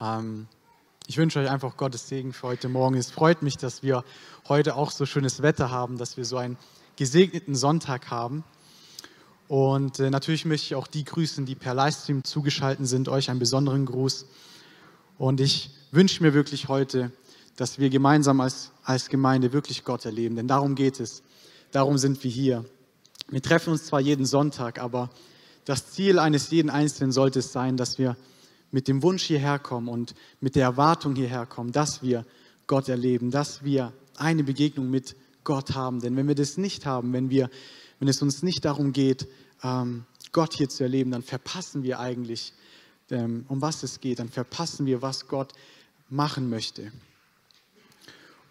Ähm, ich wünsche euch einfach Gottes Segen für heute Morgen. Es freut mich, dass wir heute auch so schönes Wetter haben, dass wir so einen gesegneten Sonntag haben. Und äh, natürlich möchte ich auch die grüßen, die per Livestream zugeschaltet sind, euch einen besonderen Gruß. Und ich wünsche mir wirklich heute, dass wir gemeinsam als, als Gemeinde wirklich Gott erleben, denn darum geht es. Darum sind wir hier. Wir treffen uns zwar jeden Sonntag, aber das Ziel eines jeden Einzelnen sollte es sein, dass wir mit dem Wunsch hierher kommen und mit der Erwartung hierher kommen, dass wir Gott erleben, dass wir eine Begegnung mit Gott haben. Denn wenn wir das nicht haben, wenn, wir, wenn es uns nicht darum geht, ähm, Gott hier zu erleben, dann verpassen wir eigentlich, ähm, um was es geht, dann verpassen wir, was Gott machen möchte.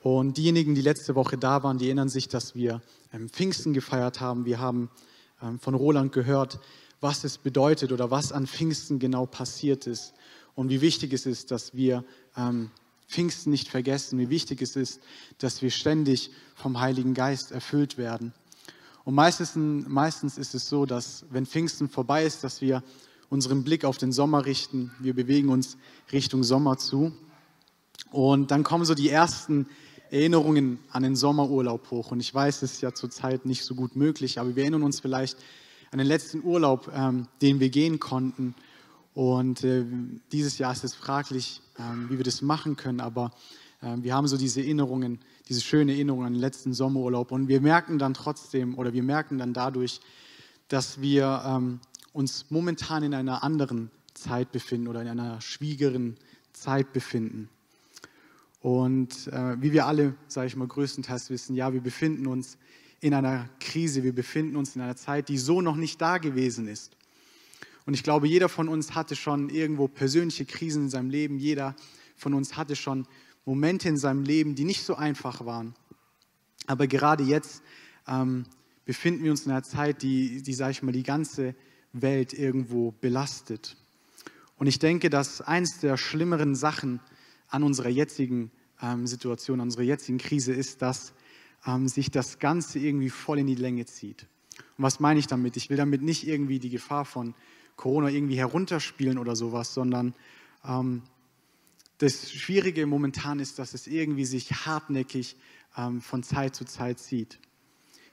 Und diejenigen, die letzte Woche da waren, die erinnern sich, dass wir ähm, Pfingsten gefeiert haben. Wir haben von Roland gehört, was es bedeutet oder was an Pfingsten genau passiert ist und wie wichtig es ist, dass wir ähm, Pfingsten nicht vergessen, wie wichtig es ist, dass wir ständig vom Heiligen Geist erfüllt werden. Und meistens, meistens ist es so, dass wenn Pfingsten vorbei ist, dass wir unseren Blick auf den Sommer richten. Wir bewegen uns Richtung Sommer zu. Und dann kommen so die ersten Erinnerungen an den Sommerurlaub hoch. Und ich weiß, es ist ja zurzeit nicht so gut möglich, aber wir erinnern uns vielleicht an den letzten Urlaub, ähm, den wir gehen konnten. Und äh, dieses Jahr ist es fraglich, ähm, wie wir das machen können, aber äh, wir haben so diese Erinnerungen, diese schöne Erinnerung an den letzten Sommerurlaub. Und wir merken dann trotzdem oder wir merken dann dadurch, dass wir ähm, uns momentan in einer anderen Zeit befinden oder in einer schwierigen Zeit befinden. Und äh, wie wir alle, sage ich mal, größtenteils wissen, ja, wir befinden uns in einer Krise, wir befinden uns in einer Zeit, die so noch nicht da gewesen ist. Und ich glaube, jeder von uns hatte schon irgendwo persönliche Krisen in seinem Leben, jeder von uns hatte schon Momente in seinem Leben, die nicht so einfach waren. Aber gerade jetzt ähm, befinden wir uns in einer Zeit, die, die sage ich mal, die ganze Welt irgendwo belastet. Und ich denke, dass eins der schlimmeren Sachen an unserer jetzigen ähm, Situation, an unserer jetzigen Krise ist, dass ähm, sich das Ganze irgendwie voll in die Länge zieht. Und was meine ich damit? Ich will damit nicht irgendwie die Gefahr von Corona irgendwie herunterspielen oder sowas, sondern ähm, das Schwierige momentan ist, dass es irgendwie sich hartnäckig ähm, von Zeit zu Zeit zieht.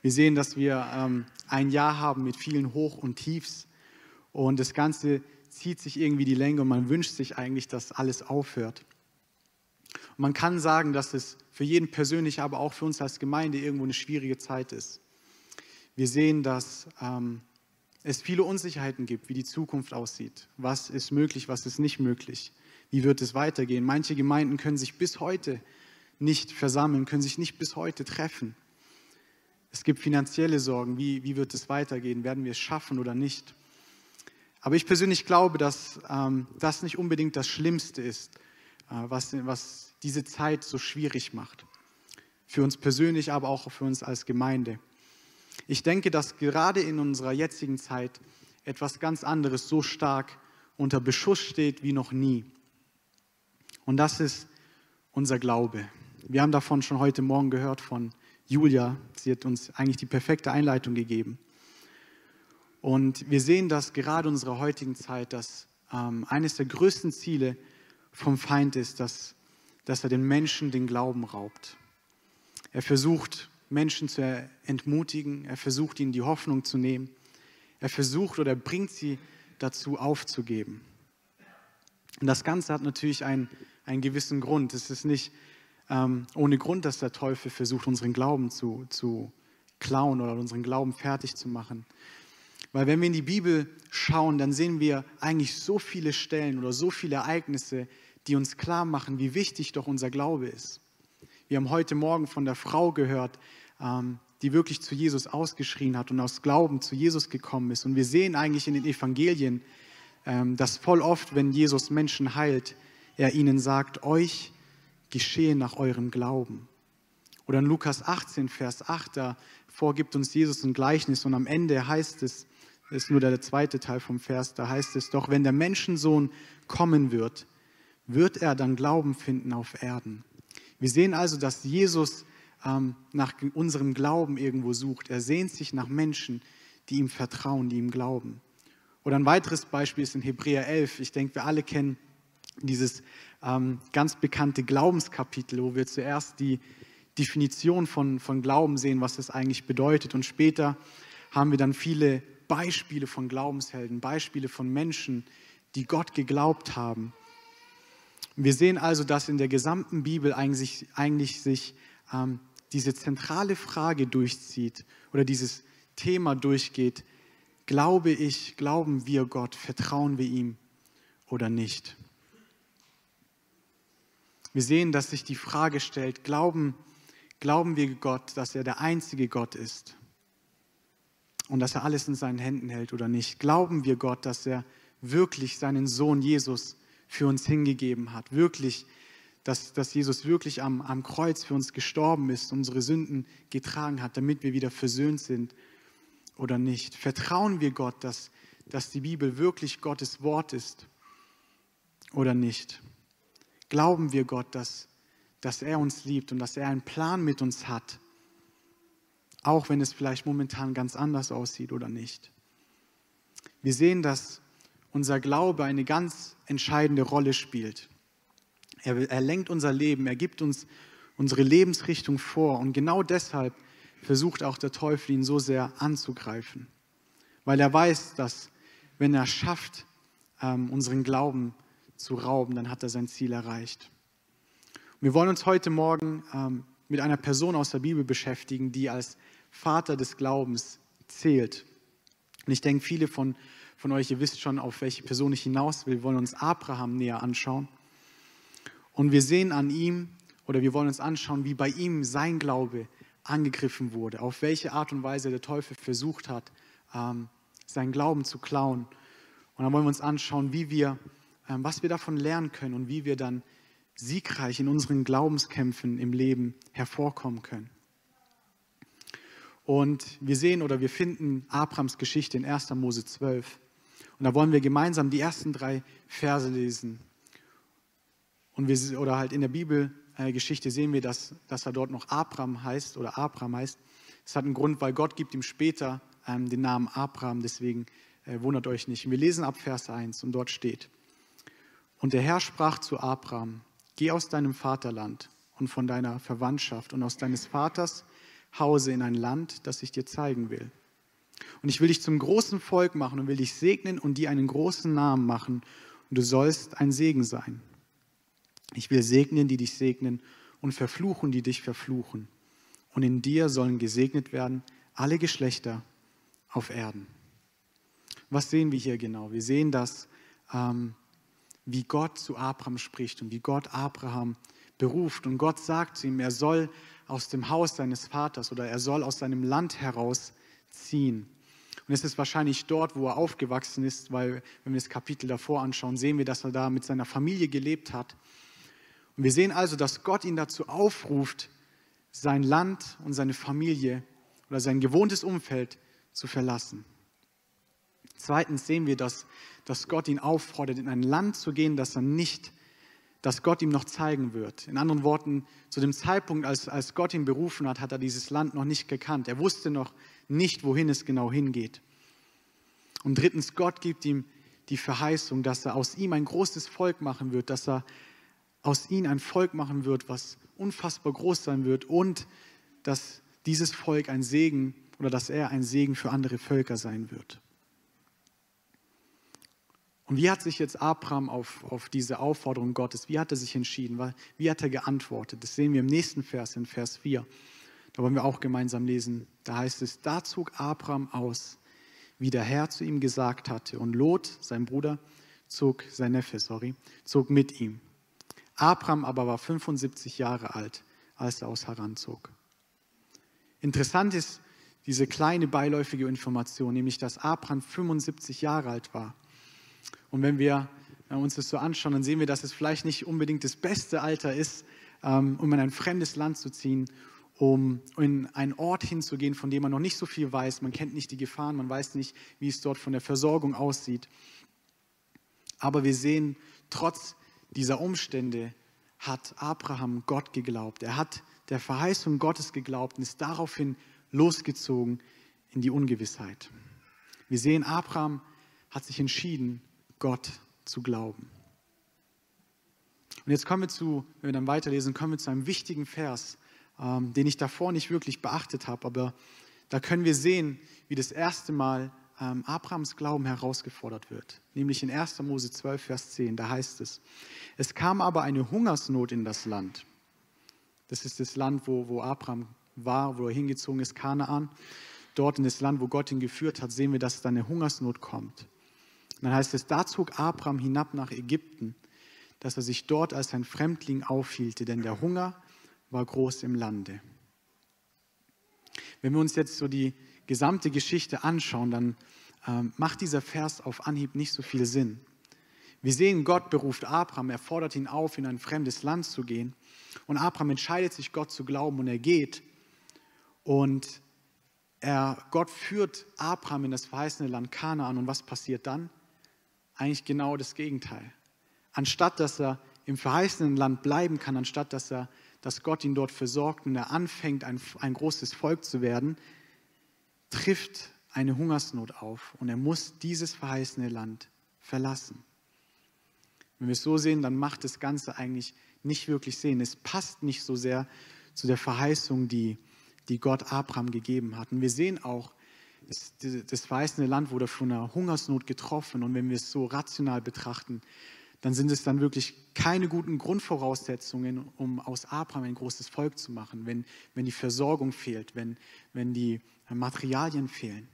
Wir sehen, dass wir ähm, ein Jahr haben mit vielen Hoch- und Tiefs und das Ganze zieht sich irgendwie die Länge und man wünscht sich eigentlich, dass alles aufhört. Und man kann sagen, dass es für jeden persönlich, aber auch für uns als Gemeinde irgendwo eine schwierige Zeit ist. Wir sehen, dass ähm, es viele Unsicherheiten gibt, wie die Zukunft aussieht. Was ist möglich, was ist nicht möglich? Wie wird es weitergehen? Manche Gemeinden können sich bis heute nicht versammeln, können sich nicht bis heute treffen. Es gibt finanzielle Sorgen. Wie, wie wird es weitergehen? Werden wir es schaffen oder nicht? Aber ich persönlich glaube, dass ähm, das nicht unbedingt das Schlimmste ist, äh, was, was diese Zeit so schwierig macht. Für uns persönlich, aber auch für uns als Gemeinde. Ich denke, dass gerade in unserer jetzigen Zeit etwas ganz anderes so stark unter Beschuss steht wie noch nie. Und das ist unser Glaube. Wir haben davon schon heute Morgen gehört von Julia. Sie hat uns eigentlich die perfekte Einleitung gegeben. Und wir sehen, dass gerade in unserer heutigen Zeit, dass ähm, eines der größten Ziele vom Feind ist, dass dass er den Menschen den Glauben raubt. Er versucht, Menschen zu entmutigen, er versucht, ihnen die Hoffnung zu nehmen, er versucht oder bringt sie dazu aufzugeben. Und das Ganze hat natürlich einen, einen gewissen Grund. Es ist nicht ähm, ohne Grund, dass der Teufel versucht, unseren Glauben zu, zu klauen oder unseren Glauben fertig zu machen. Weil wenn wir in die Bibel schauen, dann sehen wir eigentlich so viele Stellen oder so viele Ereignisse, die uns klar machen, wie wichtig doch unser Glaube ist. Wir haben heute Morgen von der Frau gehört, ähm, die wirklich zu Jesus ausgeschrien hat und aus Glauben zu Jesus gekommen ist. Und wir sehen eigentlich in den Evangelien, ähm, dass voll oft, wenn Jesus Menschen heilt, er ihnen sagt, euch geschehe nach eurem Glauben. Oder in Lukas 18, Vers 8, da vorgibt uns Jesus ein Gleichnis und am Ende heißt es, das ist nur der zweite Teil vom Vers, da heißt es doch, wenn der Menschensohn kommen wird, wird er dann Glauben finden auf Erden. Wir sehen also, dass Jesus ähm, nach unserem Glauben irgendwo sucht. Er sehnt sich nach Menschen, die ihm vertrauen, die ihm glauben. Oder ein weiteres Beispiel ist in Hebräer 11. Ich denke, wir alle kennen dieses ähm, ganz bekannte Glaubenskapitel, wo wir zuerst die Definition von, von Glauben sehen, was das eigentlich bedeutet. Und später haben wir dann viele Beispiele von Glaubenshelden, Beispiele von Menschen, die Gott geglaubt haben. Wir sehen also, dass in der gesamten Bibel eigentlich, eigentlich sich ähm, diese zentrale Frage durchzieht oder dieses Thema durchgeht. Glaube ich, glauben wir Gott, vertrauen wir ihm oder nicht? Wir sehen, dass sich die Frage stellt, glauben, glauben wir Gott, dass er der einzige Gott ist und dass er alles in seinen Händen hält oder nicht? Glauben wir Gott, dass er wirklich seinen Sohn Jesus für uns hingegeben hat, wirklich, dass, dass Jesus wirklich am, am Kreuz für uns gestorben ist, unsere Sünden getragen hat, damit wir wieder versöhnt sind oder nicht? Vertrauen wir Gott, dass, dass die Bibel wirklich Gottes Wort ist oder nicht? Glauben wir Gott, dass, dass er uns liebt und dass er einen Plan mit uns hat, auch wenn es vielleicht momentan ganz anders aussieht oder nicht? Wir sehen, dass unser Glaube eine ganz entscheidende Rolle spielt. Er, er lenkt unser Leben, er gibt uns unsere Lebensrichtung vor und genau deshalb versucht auch der Teufel ihn so sehr anzugreifen, weil er weiß, dass wenn er schafft, ähm, unseren Glauben zu rauben, dann hat er sein Ziel erreicht. wir wollen uns heute Morgen ähm, mit einer Person aus der Bibel beschäftigen, die als Vater des Glaubens zählt. Und ich denke, viele von von euch, ihr wisst schon, auf welche Person ich hinaus will, wollen uns Abraham näher anschauen. Und wir sehen an ihm, oder wir wollen uns anschauen, wie bei ihm sein Glaube angegriffen wurde, auf welche Art und Weise der Teufel versucht hat, ähm, seinen Glauben zu klauen. Und dann wollen wir uns anschauen, wie wir, ähm, was wir davon lernen können und wie wir dann siegreich in unseren Glaubenskämpfen im Leben hervorkommen können. Und wir sehen oder wir finden Abrams Geschichte in 1. Mose 12. Und da wollen wir gemeinsam die ersten drei Verse lesen. Und wir, oder halt in der Bibelgeschichte sehen wir, dass, dass er dort noch Abram heißt oder Abram heißt. Das hat einen Grund, weil Gott gibt ihm später ähm, den Namen Abram, deswegen äh, wundert euch nicht. Wir lesen ab Vers 1 und dort steht, und der Herr sprach zu Abram, geh aus deinem Vaterland und von deiner Verwandtschaft und aus deines Vaters Hause in ein Land, das ich dir zeigen will. Und ich will dich zum großen Volk machen und will dich segnen und dir einen großen Namen machen. Und du sollst ein Segen sein. Ich will segnen, die dich segnen und verfluchen, die dich verfluchen. Und in dir sollen gesegnet werden alle Geschlechter auf Erden. Was sehen wir hier genau? Wir sehen das, ähm, wie Gott zu Abraham spricht und wie Gott Abraham beruft. Und Gott sagt zu ihm, er soll aus dem Haus seines Vaters oder er soll aus seinem Land heraus ziehen. Und es ist wahrscheinlich dort, wo er aufgewachsen ist, weil wenn wir das Kapitel davor anschauen, sehen wir, dass er da mit seiner Familie gelebt hat. Und wir sehen also, dass Gott ihn dazu aufruft, sein Land und seine Familie oder sein gewohntes Umfeld zu verlassen. Zweitens sehen wir, dass, dass Gott ihn auffordert, in ein Land zu gehen, das er nicht das Gott ihm noch zeigen wird. In anderen Worten, zu dem Zeitpunkt, als, als Gott ihn berufen hat, hat er dieses Land noch nicht gekannt. Er wusste noch nicht, wohin es genau hingeht. Und drittens, Gott gibt ihm die Verheißung, dass er aus ihm ein großes Volk machen wird, dass er aus ihm ein Volk machen wird, was unfassbar groß sein wird und dass dieses Volk ein Segen oder dass er ein Segen für andere Völker sein wird. Und wie hat sich jetzt Abraham auf, auf diese Aufforderung Gottes, wie hat er sich entschieden? Wie hat er geantwortet? Das sehen wir im nächsten Vers, in Vers 4. Da wollen wir auch gemeinsam lesen. Da heißt es, da zog Abraham aus, wie der Herr zu ihm gesagt hatte. Und Lot, sein Bruder, zog, sein Neffe, sorry, zog mit ihm. Abraham aber war 75 Jahre alt, als er aus Haran zog. Interessant ist diese kleine beiläufige Information, nämlich dass Abraham 75 Jahre alt war. Und wenn wir äh, uns das so anschauen, dann sehen wir, dass es vielleicht nicht unbedingt das beste Alter ist, ähm, um in ein fremdes Land zu ziehen, um in einen Ort hinzugehen, von dem man noch nicht so viel weiß. Man kennt nicht die Gefahren, man weiß nicht, wie es dort von der Versorgung aussieht. Aber wir sehen, trotz dieser Umstände hat Abraham Gott geglaubt. Er hat der Verheißung Gottes geglaubt und ist daraufhin losgezogen in die Ungewissheit. Wir sehen, Abraham hat sich entschieden, Gott zu glauben. Und jetzt kommen wir zu, wenn wir dann weiterlesen, kommen wir zu einem wichtigen Vers, ähm, den ich davor nicht wirklich beachtet habe, aber da können wir sehen, wie das erste Mal ähm, Abrahams Glauben herausgefordert wird. Nämlich in 1. Mose 12, Vers 10, da heißt es, es kam aber eine Hungersnot in das Land. Das ist das Land, wo, wo Abraham war, wo er hingezogen ist, Kanaan. Dort in das Land, wo Gott ihn geführt hat, sehen wir, dass da eine Hungersnot kommt. Und dann heißt es, da zog Abraham hinab nach Ägypten, dass er sich dort als ein Fremdling aufhielte, denn der Hunger war groß im Lande. Wenn wir uns jetzt so die gesamte Geschichte anschauen, dann ähm, macht dieser Vers auf Anhieb nicht so viel Sinn. Wir sehen, Gott beruft Abraham, er fordert ihn auf, in ein fremdes Land zu gehen. Und Abraham entscheidet sich, Gott zu glauben und er geht. Und er, Gott führt Abraham in das verheißene Land Kanaan. Und was passiert dann? Eigentlich genau das Gegenteil. Anstatt dass er im verheißenen Land bleiben kann, anstatt dass, er, dass Gott ihn dort versorgt und er anfängt, ein, ein großes Volk zu werden, trifft eine Hungersnot auf und er muss dieses verheißene Land verlassen. Wenn wir es so sehen, dann macht das Ganze eigentlich nicht wirklich Sinn. Es passt nicht so sehr zu der Verheißung, die, die Gott Abraham gegeben hat. Und wir sehen auch, das, das verheißene Land wurde von einer Hungersnot getroffen. Und wenn wir es so rational betrachten, dann sind es dann wirklich keine guten Grundvoraussetzungen, um aus Abraham ein großes Volk zu machen, wenn, wenn die Versorgung fehlt, wenn, wenn die Materialien fehlen.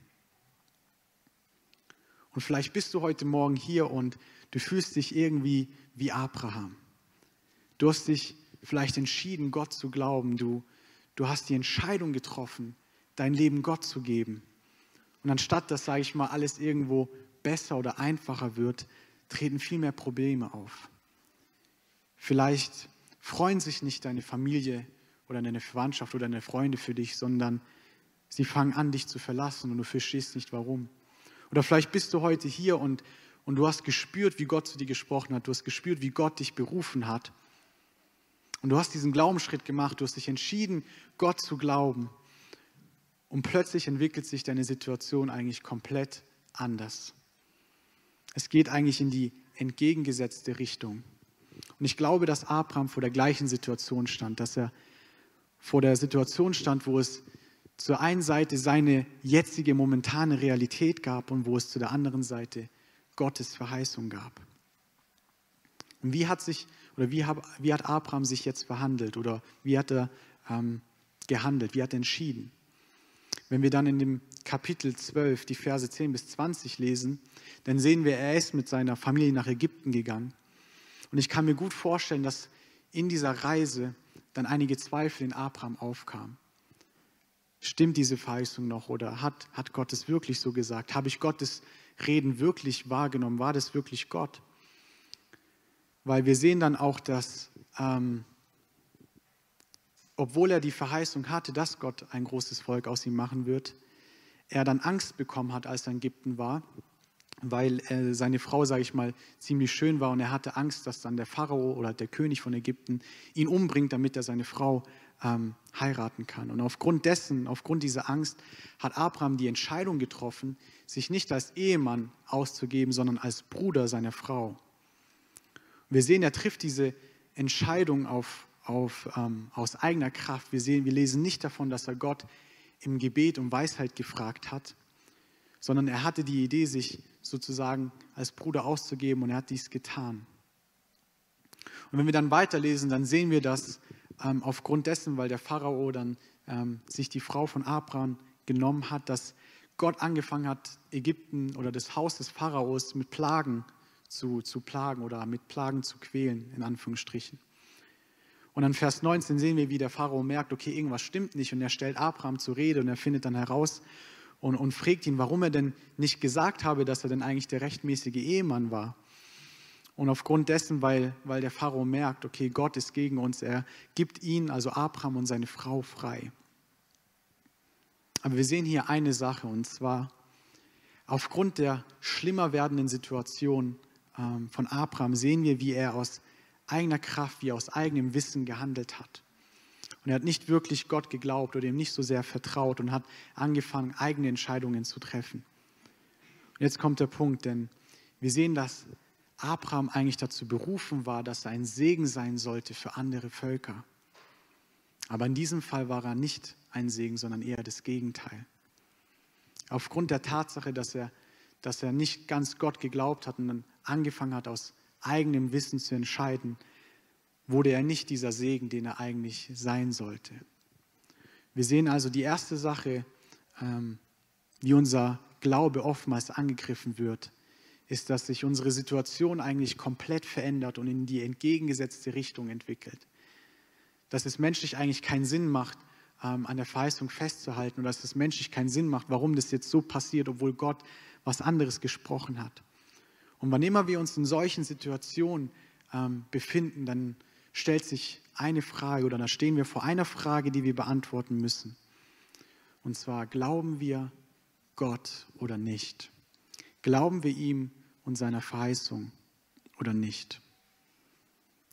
Und vielleicht bist du heute Morgen hier und du fühlst dich irgendwie wie Abraham. Du hast dich vielleicht entschieden, Gott zu glauben. Du, du hast die Entscheidung getroffen, dein Leben Gott zu geben. Und anstatt dass, sage ich mal, alles irgendwo besser oder einfacher wird, treten viel mehr Probleme auf. Vielleicht freuen sich nicht deine Familie oder deine Verwandtschaft oder deine Freunde für dich, sondern sie fangen an, dich zu verlassen und du verstehst nicht warum. Oder vielleicht bist du heute hier und, und du hast gespürt, wie Gott zu dir gesprochen hat. Du hast gespürt, wie Gott dich berufen hat. Und du hast diesen Glaubensschritt gemacht. Du hast dich entschieden, Gott zu glauben. Und plötzlich entwickelt sich deine Situation eigentlich komplett anders. Es geht eigentlich in die entgegengesetzte Richtung. Und ich glaube, dass Abraham vor der gleichen Situation stand, dass er vor der Situation stand, wo es zur einen Seite seine jetzige momentane Realität gab und wo es zu der anderen Seite Gottes Verheißung gab. Und wie hat sich oder wie, hab, wie hat Abraham sich jetzt verhandelt oder wie hat er ähm, gehandelt, wie hat er entschieden? Wenn wir dann in dem Kapitel 12 die Verse 10 bis 20 lesen, dann sehen wir, er ist mit seiner Familie nach Ägypten gegangen. Und ich kann mir gut vorstellen, dass in dieser Reise dann einige Zweifel in Abraham aufkamen. Stimmt diese Verheißung noch oder hat, hat Gott es wirklich so gesagt? Habe ich Gottes Reden wirklich wahrgenommen? War das wirklich Gott? Weil wir sehen dann auch, dass ähm, obwohl er die Verheißung hatte, dass Gott ein großes Volk aus ihm machen wird, er dann Angst bekommen hat, als er in Ägypten war, weil äh, seine Frau, sage ich mal, ziemlich schön war und er hatte Angst, dass dann der Pharao oder der König von Ägypten ihn umbringt, damit er seine Frau ähm, heiraten kann. Und aufgrund dessen, aufgrund dieser Angst, hat Abraham die Entscheidung getroffen, sich nicht als Ehemann auszugeben, sondern als Bruder seiner Frau. Wir sehen, er trifft diese Entscheidung auf, auf, ähm, aus eigener Kraft. Wir, sehen, wir lesen nicht davon, dass er Gott im Gebet um Weisheit gefragt hat, sondern er hatte die Idee, sich sozusagen als Bruder auszugeben und er hat dies getan. Und wenn wir dann weiterlesen, dann sehen wir, dass ähm, aufgrund dessen, weil der Pharao dann ähm, sich die Frau von Abraham genommen hat, dass Gott angefangen hat, Ägypten oder das Haus des Pharaos mit Plagen zu, zu plagen oder mit Plagen zu quälen, in Anführungsstrichen. Und dann Vers 19 sehen wir, wie der Pharao merkt, okay, irgendwas stimmt nicht und er stellt Abraham zur Rede und er findet dann heraus und, und fragt ihn, warum er denn nicht gesagt habe, dass er denn eigentlich der rechtmäßige Ehemann war. Und aufgrund dessen, weil, weil der Pharao merkt, okay, Gott ist gegen uns, er gibt ihn, also Abraham und seine Frau frei. Aber wir sehen hier eine Sache und zwar aufgrund der schlimmer werdenden Situation ähm, von Abraham sehen wir, wie er aus eigener Kraft, wie er aus eigenem Wissen gehandelt hat. Und er hat nicht wirklich Gott geglaubt oder ihm nicht so sehr vertraut und hat angefangen, eigene Entscheidungen zu treffen. Und jetzt kommt der Punkt, denn wir sehen, dass Abraham eigentlich dazu berufen war, dass er ein Segen sein sollte für andere Völker. Aber in diesem Fall war er nicht ein Segen, sondern eher das Gegenteil. Aufgrund der Tatsache, dass er, dass er nicht ganz Gott geglaubt hat und dann angefangen hat, aus eigenem Wissen zu entscheiden, wurde er nicht dieser Segen, den er eigentlich sein sollte. Wir sehen also die erste Sache, ähm, wie unser Glaube oftmals angegriffen wird, ist, dass sich unsere Situation eigentlich komplett verändert und in die entgegengesetzte Richtung entwickelt. Dass es menschlich eigentlich keinen Sinn macht, ähm, an der Verheißung festzuhalten oder dass es menschlich keinen Sinn macht, warum das jetzt so passiert, obwohl Gott was anderes gesprochen hat. Und wann immer wir uns in solchen Situationen ähm, befinden, dann stellt sich eine Frage oder da stehen wir vor einer Frage, die wir beantworten müssen. Und zwar, glauben wir Gott oder nicht? Glauben wir ihm und seiner Verheißung oder nicht?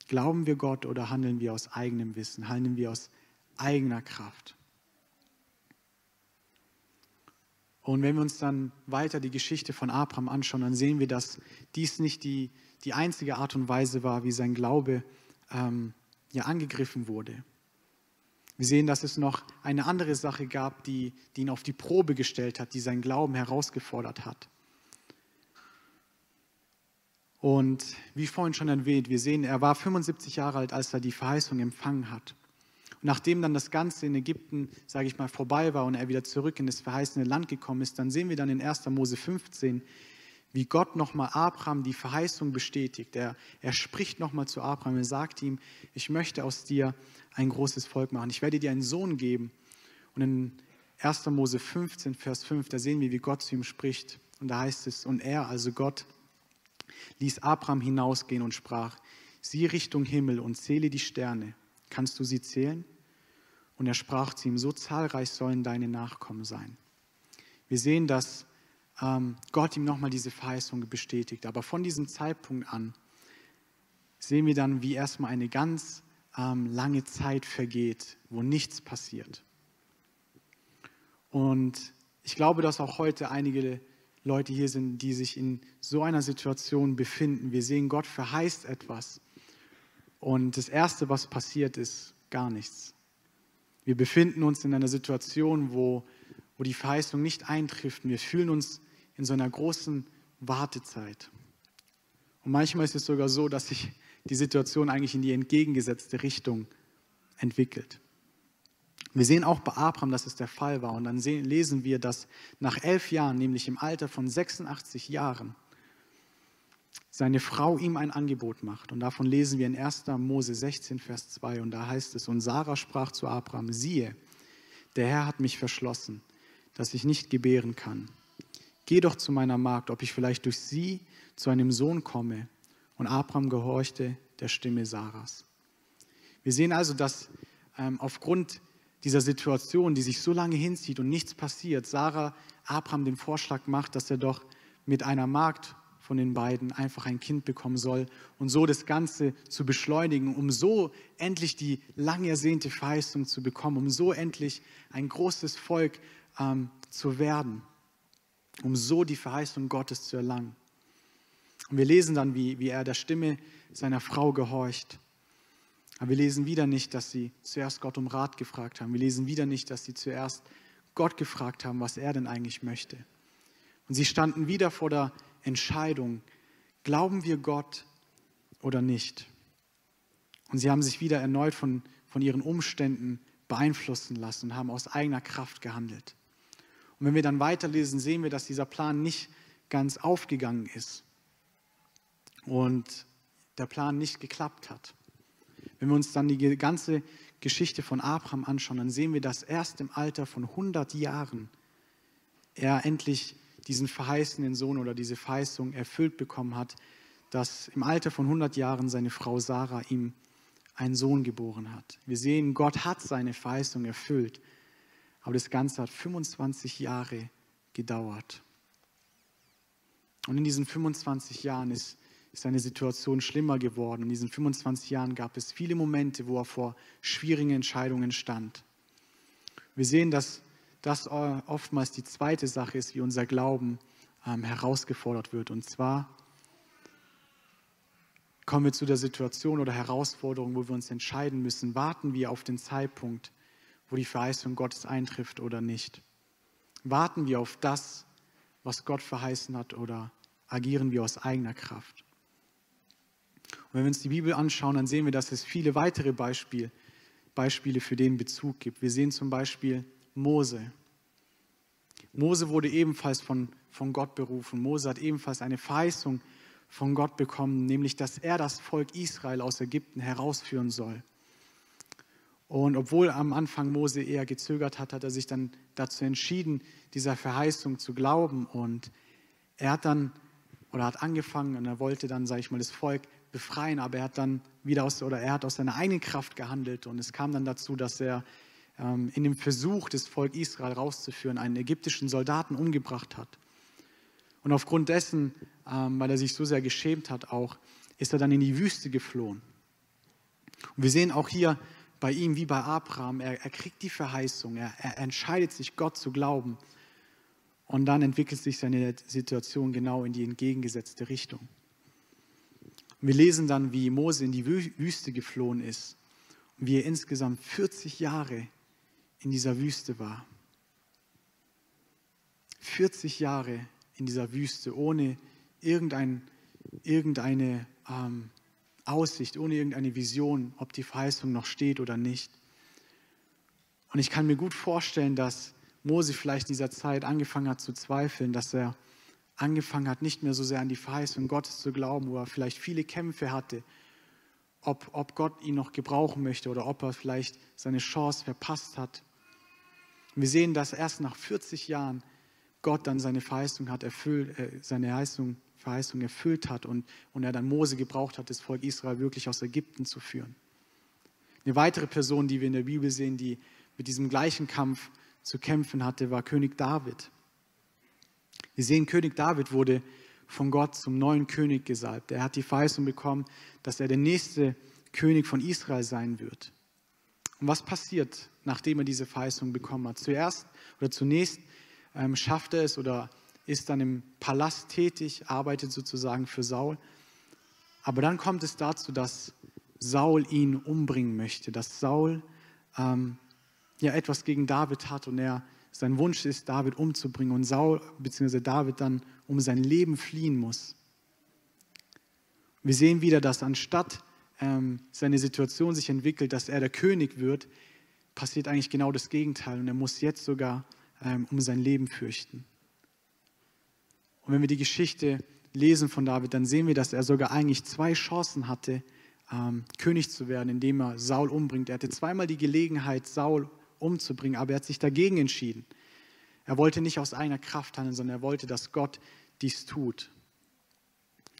Glauben wir Gott oder handeln wir aus eigenem Wissen, handeln wir aus eigener Kraft? Und wenn wir uns dann weiter die Geschichte von Abraham anschauen, dann sehen wir, dass dies nicht die, die einzige Art und Weise war, wie sein Glaube ähm, ja, angegriffen wurde. Wir sehen, dass es noch eine andere Sache gab, die, die ihn auf die Probe gestellt hat, die seinen Glauben herausgefordert hat. Und wie vorhin schon erwähnt, wir sehen, er war 75 Jahre alt, als er die Verheißung empfangen hat. Und nachdem dann das Ganze in Ägypten, sage ich mal, vorbei war und er wieder zurück in das verheißene Land gekommen ist, dann sehen wir dann in 1. Mose 15, wie Gott nochmal Abraham die Verheißung bestätigt. Er, er spricht nochmal zu Abraham, er sagt ihm, ich möchte aus dir ein großes Volk machen. Ich werde dir einen Sohn geben. Und in 1. Mose 15, Vers 5, da sehen wir, wie Gott zu ihm spricht. Und da heißt es, und er, also Gott, ließ Abraham hinausgehen und sprach, sieh Richtung Himmel und zähle die Sterne. Kannst du sie zählen? Und er sprach zu ihm, so zahlreich sollen deine Nachkommen sein. Wir sehen, dass ähm, Gott ihm nochmal diese Verheißung bestätigt. Aber von diesem Zeitpunkt an sehen wir dann, wie erstmal eine ganz ähm, lange Zeit vergeht, wo nichts passiert. Und ich glaube, dass auch heute einige Leute hier sind, die sich in so einer Situation befinden. Wir sehen, Gott verheißt etwas. Und das Erste, was passiert, ist gar nichts. Wir befinden uns in einer Situation, wo, wo die Verheißung nicht eintrifft. Wir fühlen uns in so einer großen Wartezeit. Und manchmal ist es sogar so, dass sich die Situation eigentlich in die entgegengesetzte Richtung entwickelt. Wir sehen auch bei Abraham, dass es der Fall war. Und dann sehen, lesen wir, dass nach elf Jahren, nämlich im Alter von 86 Jahren, seine Frau ihm ein Angebot macht. Und davon lesen wir in 1. Mose 16, Vers 2. Und da heißt es, und Sarah sprach zu Abraham, siehe, der Herr hat mich verschlossen, dass ich nicht gebären kann. Geh doch zu meiner Magd, ob ich vielleicht durch sie zu einem Sohn komme. Und Abraham gehorchte der Stimme Sarahs. Wir sehen also, dass ähm, aufgrund dieser Situation, die sich so lange hinzieht und nichts passiert, Sarah Abraham den Vorschlag macht, dass er doch mit einer Magd von den beiden einfach ein Kind bekommen soll und so das Ganze zu beschleunigen, um so endlich die lang ersehnte Verheißung zu bekommen, um so endlich ein großes Volk ähm, zu werden um so die Verheißung Gottes zu erlangen. Und wir lesen dann, wie, wie er der Stimme seiner Frau gehorcht. Aber wir lesen wieder nicht, dass sie zuerst Gott um Rat gefragt haben. Wir lesen wieder nicht, dass sie zuerst Gott gefragt haben, was er denn eigentlich möchte. Und sie standen wieder vor der Entscheidung, glauben wir Gott oder nicht? Und sie haben sich wieder erneut von, von ihren Umständen beeinflussen lassen und haben aus eigener Kraft gehandelt. Und wenn wir dann weiterlesen, sehen wir, dass dieser Plan nicht ganz aufgegangen ist und der Plan nicht geklappt hat. Wenn wir uns dann die ganze Geschichte von Abraham anschauen, dann sehen wir, dass erst im Alter von 100 Jahren er endlich diesen verheißenen Sohn oder diese Verheißung erfüllt bekommen hat, dass im Alter von 100 Jahren seine Frau Sarah ihm einen Sohn geboren hat. Wir sehen, Gott hat seine Verheißung erfüllt. Aber das Ganze hat 25 Jahre gedauert. Und in diesen 25 Jahren ist, ist seine Situation schlimmer geworden. In diesen 25 Jahren gab es viele Momente, wo er vor schwierigen Entscheidungen stand. Wir sehen, dass das oftmals die zweite Sache ist, wie unser Glauben ähm, herausgefordert wird. Und zwar, kommen wir zu der Situation oder Herausforderung, wo wir uns entscheiden müssen, warten wir auf den Zeitpunkt, wo die Verheißung Gottes eintrifft oder nicht. Warten wir auf das, was Gott verheißen hat oder agieren wir aus eigener Kraft? Und wenn wir uns die Bibel anschauen, dann sehen wir, dass es viele weitere Beispiele, Beispiele für den Bezug gibt. Wir sehen zum Beispiel Mose. Mose wurde ebenfalls von, von Gott berufen. Mose hat ebenfalls eine Verheißung von Gott bekommen, nämlich dass er das Volk Israel aus Ägypten herausführen soll. Und obwohl am Anfang Mose eher gezögert hat, hat er sich dann dazu entschieden, dieser Verheißung zu glauben. Und er hat dann oder hat angefangen und er wollte dann, sage ich mal, das Volk befreien, aber er hat dann wieder aus oder er hat aus seiner eigenen Kraft gehandelt und es kam dann dazu, dass er in dem Versuch, das Volk Israel rauszuführen, einen ägyptischen Soldaten umgebracht hat. Und aufgrund dessen, ähm, weil er sich so sehr geschämt hat, auch ist er dann in die Wüste geflohen. Und wir sehen auch hier bei ihm wie bei Abraham, er, er kriegt die Verheißung, er, er entscheidet sich, Gott zu glauben. Und dann entwickelt sich seine Situation genau in die entgegengesetzte Richtung. Wir lesen dann, wie Mose in die Wüste geflohen ist und wie er insgesamt 40 Jahre in dieser Wüste war. 40 Jahre in dieser Wüste ohne irgendein, irgendeine ähm, Aussicht, ohne irgendeine Vision, ob die Verheißung noch steht oder nicht. Und ich kann mir gut vorstellen, dass Mose vielleicht in dieser Zeit angefangen hat zu zweifeln, dass er angefangen hat, nicht mehr so sehr an die Verheißung Gottes zu glauben, wo er vielleicht viele Kämpfe hatte, ob, ob Gott ihn noch gebrauchen möchte oder ob er vielleicht seine Chance verpasst hat. Wir sehen, dass erst nach 40 Jahren Gott dann seine Verheißung hat erfüllt, äh, seine Verheißung, Verheißung erfüllt hat und, und er dann Mose gebraucht hat, das Volk Israel wirklich aus Ägypten zu führen. Eine weitere Person, die wir in der Bibel sehen, die mit diesem gleichen Kampf zu kämpfen hatte, war König David. Wir sehen, König David wurde von Gott zum neuen König gesalbt. Er hat die Verheißung bekommen, dass er der nächste König von Israel sein wird. Und was passiert, nachdem er diese Verheißung bekommen hat? Zuerst oder zunächst ähm, schafft er es oder ist dann im Palast tätig, arbeitet sozusagen für Saul. Aber dann kommt es dazu, dass Saul ihn umbringen möchte, dass Saul ähm, ja etwas gegen David hat und er sein Wunsch ist, David umzubringen und Saul bzw. David dann um sein Leben fliehen muss. Wir sehen wieder, dass anstatt ähm, seine Situation sich entwickelt, dass er der König wird, passiert eigentlich genau das Gegenteil und er muss jetzt sogar ähm, um sein Leben fürchten. Und wenn wir die Geschichte lesen von David, dann sehen wir, dass er sogar eigentlich zwei Chancen hatte, ähm, König zu werden, indem er Saul umbringt. Er hatte zweimal die Gelegenheit, Saul umzubringen, aber er hat sich dagegen entschieden. Er wollte nicht aus eigener Kraft handeln, sondern er wollte, dass Gott dies tut.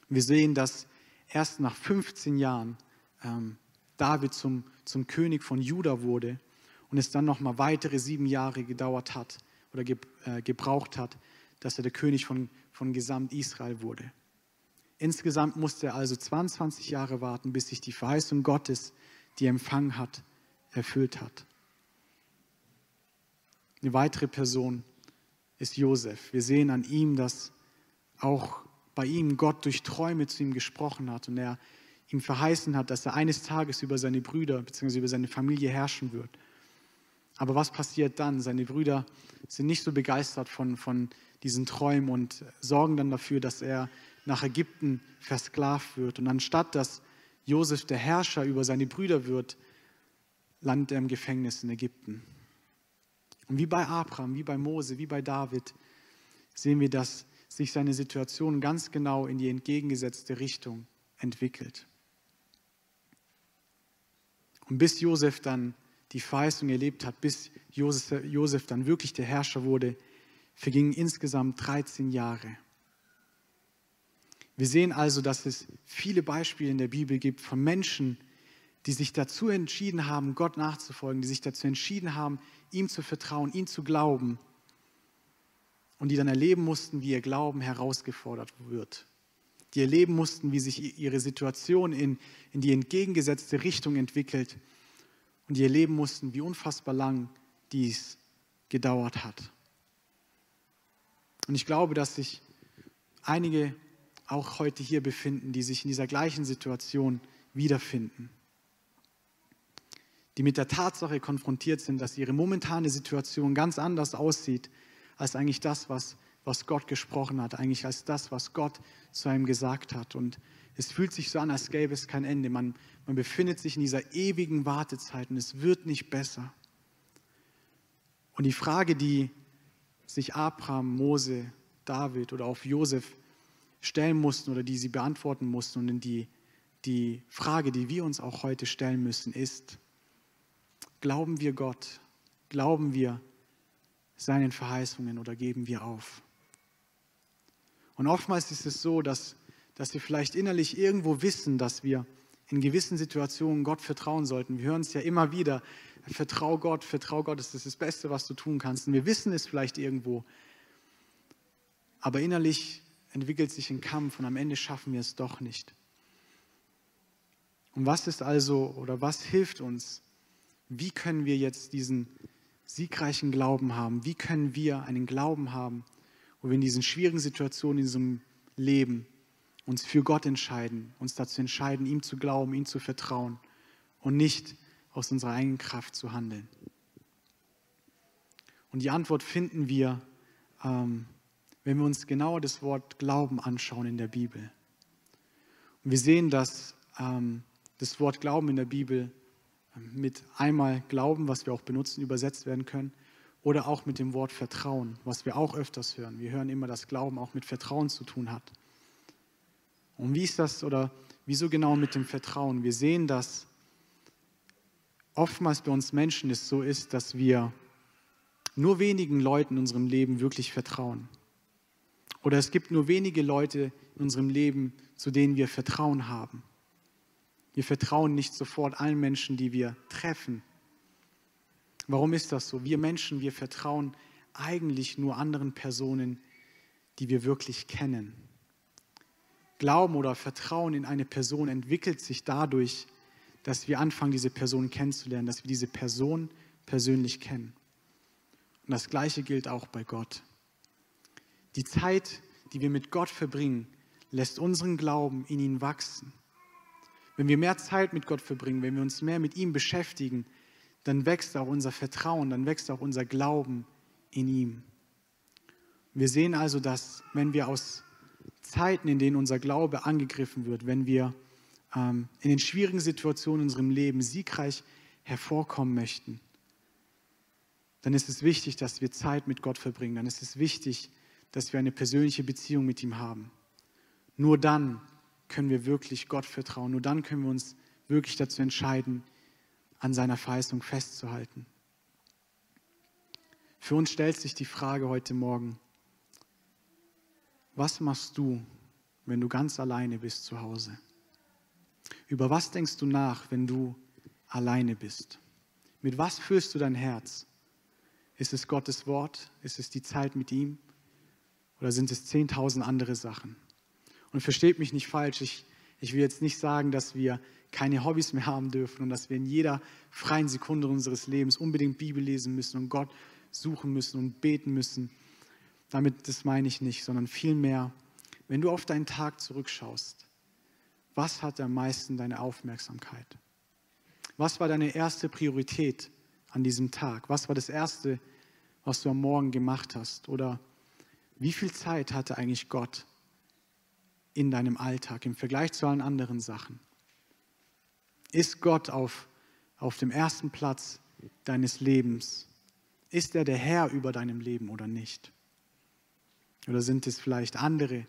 Wir sehen, dass erst nach 15 Jahren ähm, David zum, zum König von Juda wurde und es dann nochmal weitere sieben Jahre gedauert hat oder ge, äh, gebraucht hat, dass er der König von, von Gesamt Israel wurde. Insgesamt musste er also 22 Jahre warten, bis sich die Verheißung Gottes, die er empfangen hat, erfüllt hat. Eine weitere Person ist Josef. Wir sehen an ihm, dass auch bei ihm Gott durch Träume zu ihm gesprochen hat und er ihm verheißen hat, dass er eines Tages über seine Brüder bzw. über seine Familie herrschen wird. Aber was passiert dann? Seine Brüder sind nicht so begeistert von, von diesen Träumen und sorgen dann dafür, dass er nach Ägypten versklavt wird. Und anstatt dass Josef der Herrscher über seine Brüder wird, landet er im Gefängnis in Ägypten. Und wie bei Abraham, wie bei Mose, wie bei David sehen wir, dass sich seine Situation ganz genau in die entgegengesetzte Richtung entwickelt. Und bis Josef dann die Verheißung erlebt hat, bis Josef, Josef dann wirklich der Herrscher wurde, vergingen insgesamt 13 Jahre. Wir sehen also, dass es viele Beispiele in der Bibel gibt von Menschen, die sich dazu entschieden haben, Gott nachzufolgen, die sich dazu entschieden haben, ihm zu vertrauen, ihm zu glauben und die dann erleben mussten, wie ihr Glauben herausgefordert wird. Die erleben mussten, wie sich ihre Situation in, in die entgegengesetzte Richtung entwickelt und die erleben mussten, wie unfassbar lang dies gedauert hat. Und ich glaube, dass sich einige auch heute hier befinden, die sich in dieser gleichen Situation wiederfinden. Die mit der Tatsache konfrontiert sind, dass ihre momentane Situation ganz anders aussieht als eigentlich das, was, was Gott gesprochen hat, eigentlich als das, was Gott zu einem gesagt hat. Und es fühlt sich so an, als gäbe es kein Ende. Man, man befindet sich in dieser ewigen Wartezeit und es wird nicht besser. Und die Frage, die sich Abraham, Mose, David oder auch Josef stellen mussten oder die sie beantworten mussten und die, die Frage, die wir uns auch heute stellen müssen, ist, glauben wir Gott? Glauben wir seinen Verheißungen oder geben wir auf? Und oftmals ist es so, dass, dass wir vielleicht innerlich irgendwo wissen, dass wir in gewissen Situationen Gott vertrauen sollten. Wir hören es ja immer wieder, vertrau Gott, vertrau Gott, das ist das Beste, was du tun kannst. Und wir wissen es vielleicht irgendwo, aber innerlich entwickelt sich ein Kampf und am Ende schaffen wir es doch nicht. Und was ist also oder was hilft uns? Wie können wir jetzt diesen siegreichen Glauben haben? Wie können wir einen Glauben haben, wo wir in diesen schwierigen Situationen in diesem Leben uns für Gott entscheiden, uns dazu entscheiden, ihm zu glauben, ihm zu vertrauen und nicht aus unserer eigenen Kraft zu handeln. Und die Antwort finden wir, ähm, wenn wir uns genauer das Wort Glauben anschauen in der Bibel. Und wir sehen, dass ähm, das Wort Glauben in der Bibel ähm, mit einmal Glauben, was wir auch benutzen, übersetzt werden können, oder auch mit dem Wort Vertrauen, was wir auch öfters hören. Wir hören immer, dass Glauben auch mit Vertrauen zu tun hat. Und wie ist das oder wieso genau mit dem Vertrauen? Wir sehen, dass oftmals bei uns Menschen es so ist, dass wir nur wenigen Leuten in unserem Leben wirklich vertrauen. Oder es gibt nur wenige Leute in unserem Leben, zu denen wir Vertrauen haben. Wir vertrauen nicht sofort allen Menschen, die wir treffen. Warum ist das so? Wir Menschen, wir vertrauen eigentlich nur anderen Personen, die wir wirklich kennen. Glauben oder Vertrauen in eine Person entwickelt sich dadurch, dass wir anfangen, diese Person kennenzulernen, dass wir diese Person persönlich kennen. Und das Gleiche gilt auch bei Gott. Die Zeit, die wir mit Gott verbringen, lässt unseren Glauben in ihn wachsen. Wenn wir mehr Zeit mit Gott verbringen, wenn wir uns mehr mit ihm beschäftigen, dann wächst auch unser Vertrauen, dann wächst auch unser Glauben in ihm. Wir sehen also, dass wenn wir aus Zeiten, in denen unser Glaube angegriffen wird, wenn wir ähm, in den schwierigen Situationen in unserem Leben siegreich hervorkommen möchten, dann ist es wichtig, dass wir Zeit mit Gott verbringen. Dann ist es wichtig, dass wir eine persönliche Beziehung mit ihm haben. Nur dann können wir wirklich Gott vertrauen. Nur dann können wir uns wirklich dazu entscheiden, an seiner Verheißung festzuhalten. Für uns stellt sich die Frage heute Morgen, was machst du, wenn du ganz alleine bist zu Hause? Über was denkst du nach, wenn du alleine bist? Mit was fühlst du dein Herz? Ist es Gottes Wort? Ist es die Zeit mit ihm? Oder sind es zehntausend andere Sachen? Und versteht mich nicht falsch, ich, ich will jetzt nicht sagen, dass wir keine Hobbys mehr haben dürfen und dass wir in jeder freien Sekunde unseres Lebens unbedingt Bibel lesen müssen und Gott suchen müssen und beten müssen. Damit, das meine ich nicht, sondern vielmehr, wenn du auf deinen Tag zurückschaust, was hat am meisten deine Aufmerksamkeit? Was war deine erste Priorität an diesem Tag? Was war das Erste, was du am Morgen gemacht hast? Oder wie viel Zeit hatte eigentlich Gott in deinem Alltag im Vergleich zu allen anderen Sachen? Ist Gott auf, auf dem ersten Platz deines Lebens? Ist er der Herr über deinem Leben oder nicht? Oder sind es vielleicht andere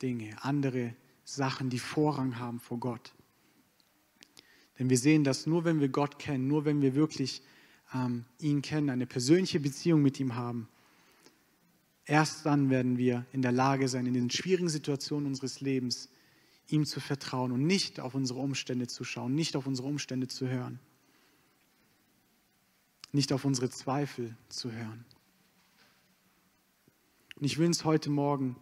Dinge, andere Sachen, die Vorrang haben vor Gott. Denn wir sehen, dass nur wenn wir Gott kennen, nur wenn wir wirklich ähm, ihn kennen, eine persönliche Beziehung mit ihm haben, erst dann werden wir in der Lage sein, in den schwierigen Situationen unseres Lebens ihm zu vertrauen und nicht auf unsere Umstände zu schauen, nicht auf unsere Umstände zu hören, nicht auf unsere Zweifel zu hören. Und ich will uns heute Morgen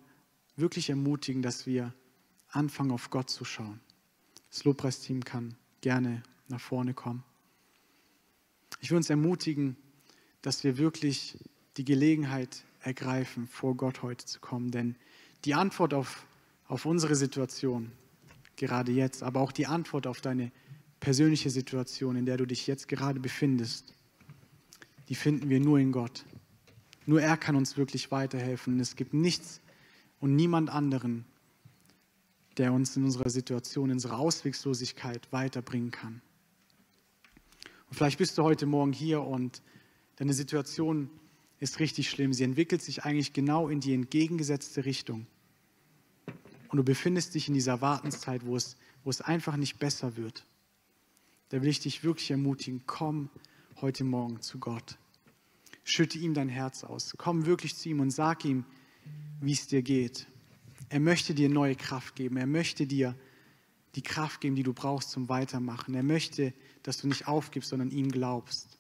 wirklich ermutigen, dass wir anfangen, auf Gott zu schauen. Das Lobpreisteam kann gerne nach vorne kommen. Ich will uns ermutigen, dass wir wirklich die Gelegenheit ergreifen, vor Gott heute zu kommen. Denn die Antwort auf, auf unsere Situation, gerade jetzt, aber auch die Antwort auf deine persönliche Situation, in der du dich jetzt gerade befindest, die finden wir nur in Gott. Nur er kann uns wirklich weiterhelfen. Es gibt nichts und niemand anderen, der uns in unserer Situation, in unserer Ausweglosigkeit weiterbringen kann. Und vielleicht bist du heute Morgen hier und deine Situation ist richtig schlimm. Sie entwickelt sich eigentlich genau in die entgegengesetzte Richtung. Und du befindest dich in dieser Wartenszeit, wo es, wo es einfach nicht besser wird. Da will ich dich wirklich ermutigen, komm heute Morgen zu Gott. Schütte ihm dein Herz aus. Komm wirklich zu ihm und sag ihm, wie es dir geht. Er möchte dir neue Kraft geben. Er möchte dir die Kraft geben, die du brauchst zum Weitermachen. Er möchte, dass du nicht aufgibst, sondern ihm glaubst.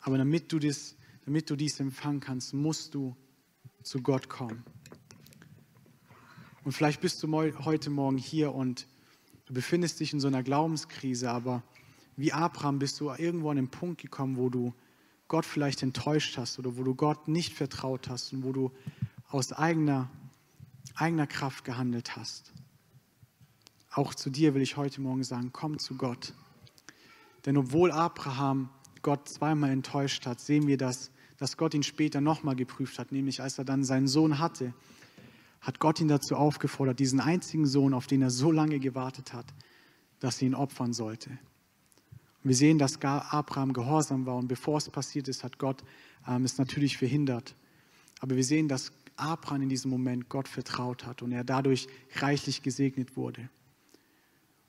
Aber damit du, das, damit du dies empfangen kannst, musst du zu Gott kommen. Und vielleicht bist du heute Morgen hier und du befindest dich in so einer Glaubenskrise, aber wie Abraham bist du irgendwo an den Punkt gekommen, wo du Gott vielleicht enttäuscht hast oder wo du Gott nicht vertraut hast und wo du aus eigener, eigener Kraft gehandelt hast. Auch zu dir will ich heute Morgen sagen, komm zu Gott. Denn obwohl Abraham Gott zweimal enttäuscht hat, sehen wir, dass, dass Gott ihn später nochmal geprüft hat, nämlich als er dann seinen Sohn hatte, hat Gott ihn dazu aufgefordert, diesen einzigen Sohn, auf den er so lange gewartet hat, dass er ihn opfern sollte. Wir sehen, dass Abraham gehorsam war und bevor es passiert ist, hat Gott ähm, es natürlich verhindert. Aber wir sehen, dass Abraham in diesem Moment Gott vertraut hat und er dadurch reichlich gesegnet wurde.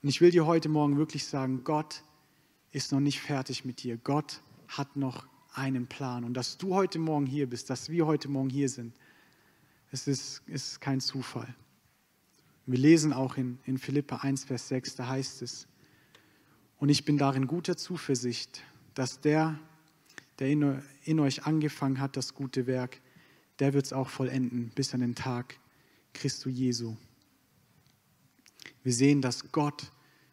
Und ich will dir heute Morgen wirklich sagen, Gott ist noch nicht fertig mit dir. Gott hat noch einen Plan. Und dass du heute Morgen hier bist, dass wir heute Morgen hier sind, es ist, ist kein Zufall. Wir lesen auch in, in Philippa 1, Vers 6, da heißt es, und ich bin darin guter Zuversicht, dass der, der in, in euch angefangen hat, das gute Werk, der wird es auch vollenden bis an den Tag Christus Jesu. Wir sehen, dass Gott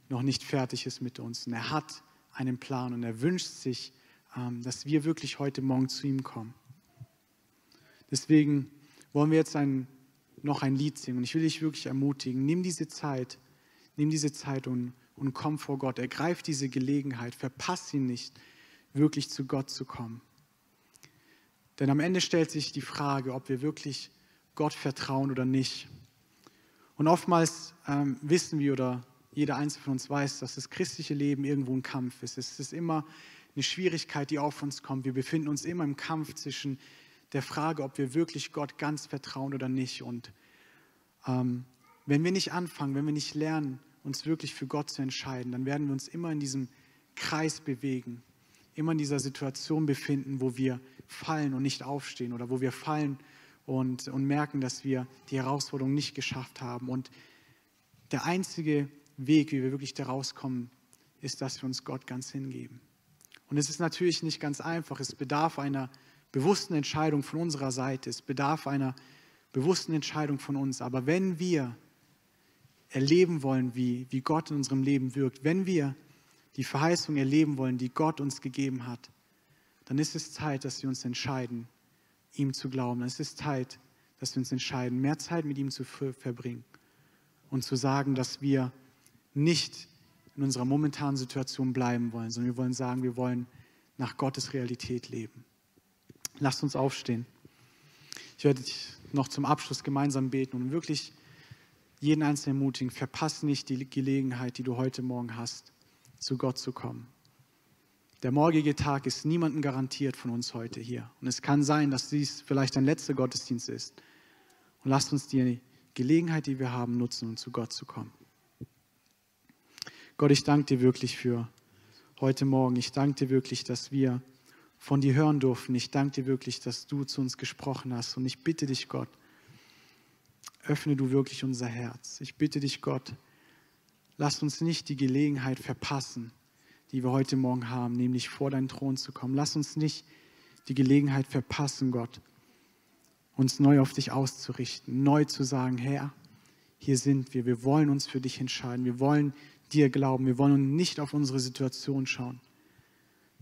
noch nicht fertig ist mit uns und er hat einen Plan und er wünscht sich, ähm, dass wir wirklich heute Morgen zu ihm kommen. Deswegen wollen wir jetzt ein, noch ein Lied singen. Und ich will dich wirklich ermutigen, nimm diese Zeit, nimm diese Zeit und, und komm vor Gott. Ergreif diese Gelegenheit, verpass ihn nicht, wirklich zu Gott zu kommen. Denn am Ende stellt sich die Frage, ob wir wirklich Gott vertrauen oder nicht. Und oftmals ähm, wissen wir oder jeder Einzelne von uns weiß, dass das christliche Leben irgendwo ein Kampf ist. Es ist immer eine Schwierigkeit, die auf uns kommt. Wir befinden uns immer im Kampf zwischen der Frage, ob wir wirklich Gott ganz vertrauen oder nicht. Und ähm, wenn wir nicht anfangen, wenn wir nicht lernen, uns wirklich für Gott zu entscheiden, dann werden wir uns immer in diesem Kreis bewegen, immer in dieser Situation befinden, wo wir fallen und nicht aufstehen oder wo wir fallen und, und merken, dass wir die Herausforderung nicht geschafft haben. Und der einzige Weg, wie wir wirklich da rauskommen, ist, dass wir uns Gott ganz hingeben. Und es ist natürlich nicht ganz einfach. Es bedarf einer bewussten Entscheidung von unserer Seite. Es bedarf einer bewussten Entscheidung von uns. Aber wenn wir erleben wollen, wie, wie Gott in unserem Leben wirkt, wenn wir die Verheißung erleben wollen, die Gott uns gegeben hat, dann ist es Zeit, dass wir uns entscheiden, ihm zu glauben. Es ist Zeit, dass wir uns entscheiden, mehr Zeit mit ihm zu verbringen und zu sagen, dass wir nicht in unserer momentanen Situation bleiben wollen, sondern wir wollen sagen, wir wollen nach Gottes Realität leben. Lasst uns aufstehen. Ich werde noch zum Abschluss gemeinsam beten und wirklich jeden Einzelnen ermutigen, verpass nicht die Gelegenheit, die du heute Morgen hast, zu Gott zu kommen. Der morgige Tag ist niemandem garantiert von uns heute hier. Und es kann sein, dass dies vielleicht dein letzter Gottesdienst ist. Und lasst uns die Gelegenheit, die wir haben, nutzen, um zu Gott zu kommen. Gott, ich danke dir wirklich für heute Morgen. Ich danke dir wirklich, dass wir von dir hören durften. Ich danke dir wirklich, dass du zu uns gesprochen hast. Und ich bitte dich, Gott, öffne du wirklich unser Herz. Ich bitte dich, Gott, lass uns nicht die Gelegenheit verpassen, die wir heute Morgen haben, nämlich vor deinen Thron zu kommen. Lass uns nicht die Gelegenheit verpassen, Gott, uns neu auf dich auszurichten, neu zu sagen, Herr, hier sind wir, wir wollen uns für dich entscheiden, wir wollen dir glauben, wir wollen nicht auf unsere Situation schauen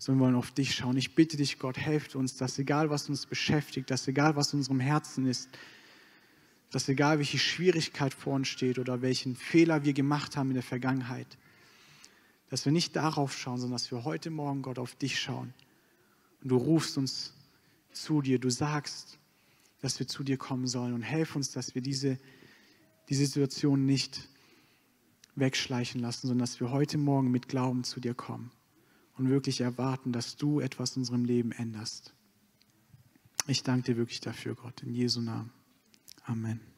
sondern wir wollen auf dich schauen. Ich bitte dich, Gott, helft uns, dass egal was uns beschäftigt, dass egal was in unserem Herzen ist, dass egal welche Schwierigkeit vor uns steht oder welchen Fehler wir gemacht haben in der Vergangenheit, dass wir nicht darauf schauen, sondern dass wir heute Morgen, Gott, auf dich schauen. Und du rufst uns zu dir, du sagst, dass wir zu dir kommen sollen und helf uns, dass wir diese, diese Situation nicht wegschleichen lassen, sondern dass wir heute Morgen mit Glauben zu dir kommen und wirklich erwarten, dass du etwas in unserem Leben änderst. Ich danke dir wirklich dafür, Gott, in Jesu Namen. Amen.